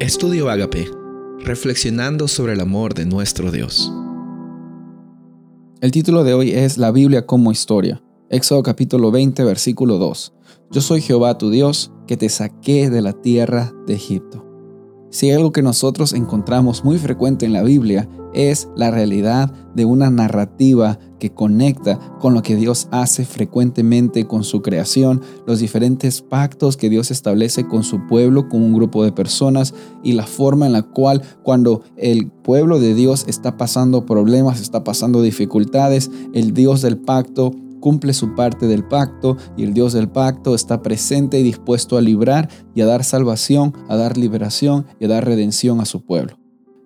Estudio Agape, reflexionando sobre el amor de nuestro Dios. El título de hoy es La Biblia como historia. Éxodo capítulo 20, versículo 2. Yo soy Jehová tu Dios, que te saqué de la tierra de Egipto. Si algo que nosotros encontramos muy frecuente en la Biblia es la realidad de una narrativa que conecta con lo que Dios hace frecuentemente con su creación, los diferentes pactos que Dios establece con su pueblo, con un grupo de personas y la forma en la cual cuando el pueblo de Dios está pasando problemas, está pasando dificultades, el Dios del pacto cumple su parte del pacto y el Dios del pacto está presente y dispuesto a librar y a dar salvación, a dar liberación y a dar redención a su pueblo.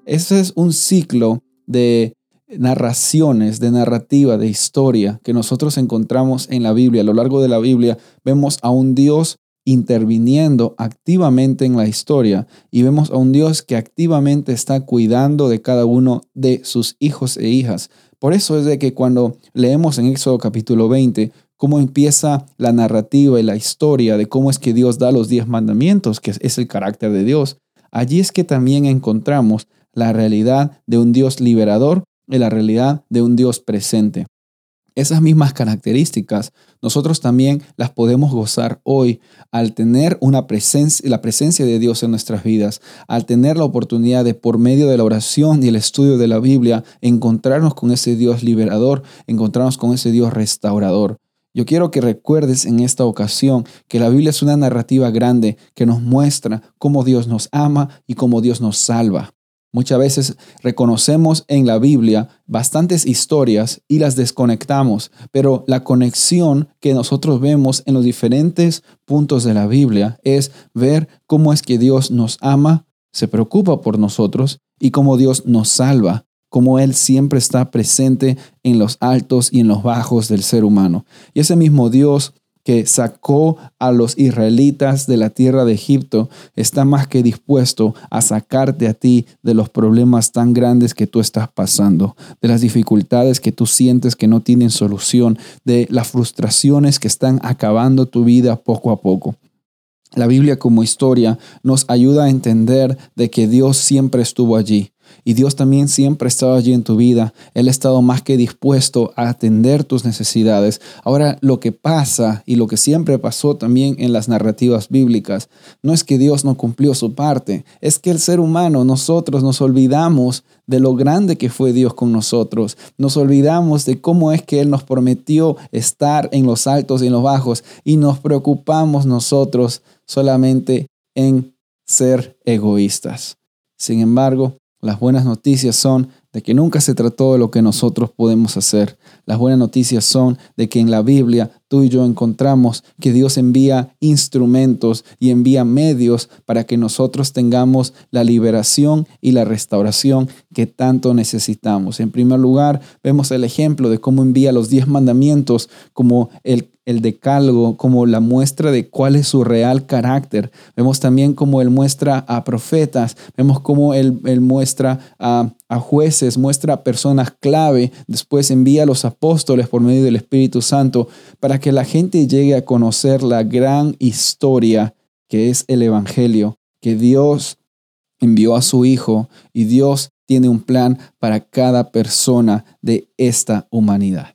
Ese es un ciclo de narraciones, de narrativa, de historia que nosotros encontramos en la Biblia. A lo largo de la Biblia vemos a un Dios interviniendo activamente en la historia y vemos a un Dios que activamente está cuidando de cada uno de sus hijos e hijas. Por eso es de que cuando leemos en Éxodo capítulo 20 cómo empieza la narrativa y la historia de cómo es que Dios da los diez mandamientos, que es el carácter de Dios, allí es que también encontramos la realidad de un Dios liberador y la realidad de un Dios presente. Esas mismas características nosotros también las podemos gozar hoy al tener una presencia, la presencia de Dios en nuestras vidas, al tener la oportunidad de por medio de la oración y el estudio de la Biblia encontrarnos con ese Dios liberador, encontrarnos con ese Dios restaurador. Yo quiero que recuerdes en esta ocasión que la Biblia es una narrativa grande que nos muestra cómo Dios nos ama y cómo Dios nos salva. Muchas veces reconocemos en la Biblia bastantes historias y las desconectamos, pero la conexión que nosotros vemos en los diferentes puntos de la Biblia es ver cómo es que Dios nos ama, se preocupa por nosotros y cómo Dios nos salva, cómo Él siempre está presente en los altos y en los bajos del ser humano. Y ese mismo Dios que sacó a los israelitas de la tierra de Egipto, está más que dispuesto a sacarte a ti de los problemas tan grandes que tú estás pasando, de las dificultades que tú sientes que no tienen solución, de las frustraciones que están acabando tu vida poco a poco. La Biblia como historia nos ayuda a entender de que Dios siempre estuvo allí, y Dios también siempre ha estado allí en tu vida. Él ha estado más que dispuesto a atender tus necesidades. Ahora, lo que pasa y lo que siempre pasó también en las narrativas bíblicas, no es que Dios no cumplió su parte, es que el ser humano, nosotros nos olvidamos de lo grande que fue Dios con nosotros. Nos olvidamos de cómo es que Él nos prometió estar en los altos y en los bajos y nos preocupamos nosotros solamente en ser egoístas. Sin embargo, las buenas noticias son de que nunca se trató de lo que nosotros podemos hacer. Las buenas noticias son de que en la Biblia tú y yo encontramos que Dios envía instrumentos y envía medios para que nosotros tengamos la liberación y la restauración que tanto necesitamos. En primer lugar, vemos el ejemplo de cómo envía los diez mandamientos como el el decálogo como la muestra de cuál es su real carácter. Vemos también cómo él muestra a profetas, vemos cómo él, muestra a, a, jueces, muestra a personas clave, después envía a los apóstoles por medio del Espíritu Santo para que la gente llegue a conocer la gran historia que es el Evangelio, que Dios envió a su Hijo y Dios tiene un plan para cada persona de esta humanidad.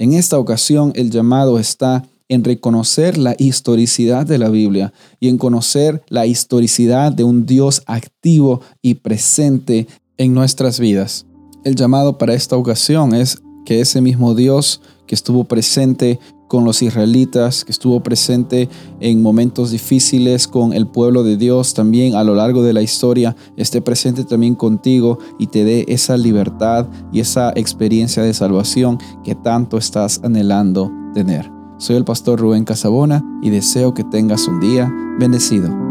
En esta ocasión el llamado está en reconocer la historicidad de la Biblia y en conocer la historicidad de un Dios activo y presente en nuestras vidas. El llamado para esta ocasión es que ese mismo Dios que estuvo presente con los israelitas, que estuvo presente en momentos difíciles con el pueblo de Dios también a lo largo de la historia, esté presente también contigo y te dé esa libertad y esa experiencia de salvación que tanto estás anhelando tener. Soy el pastor Rubén Casabona y deseo que tengas un día bendecido.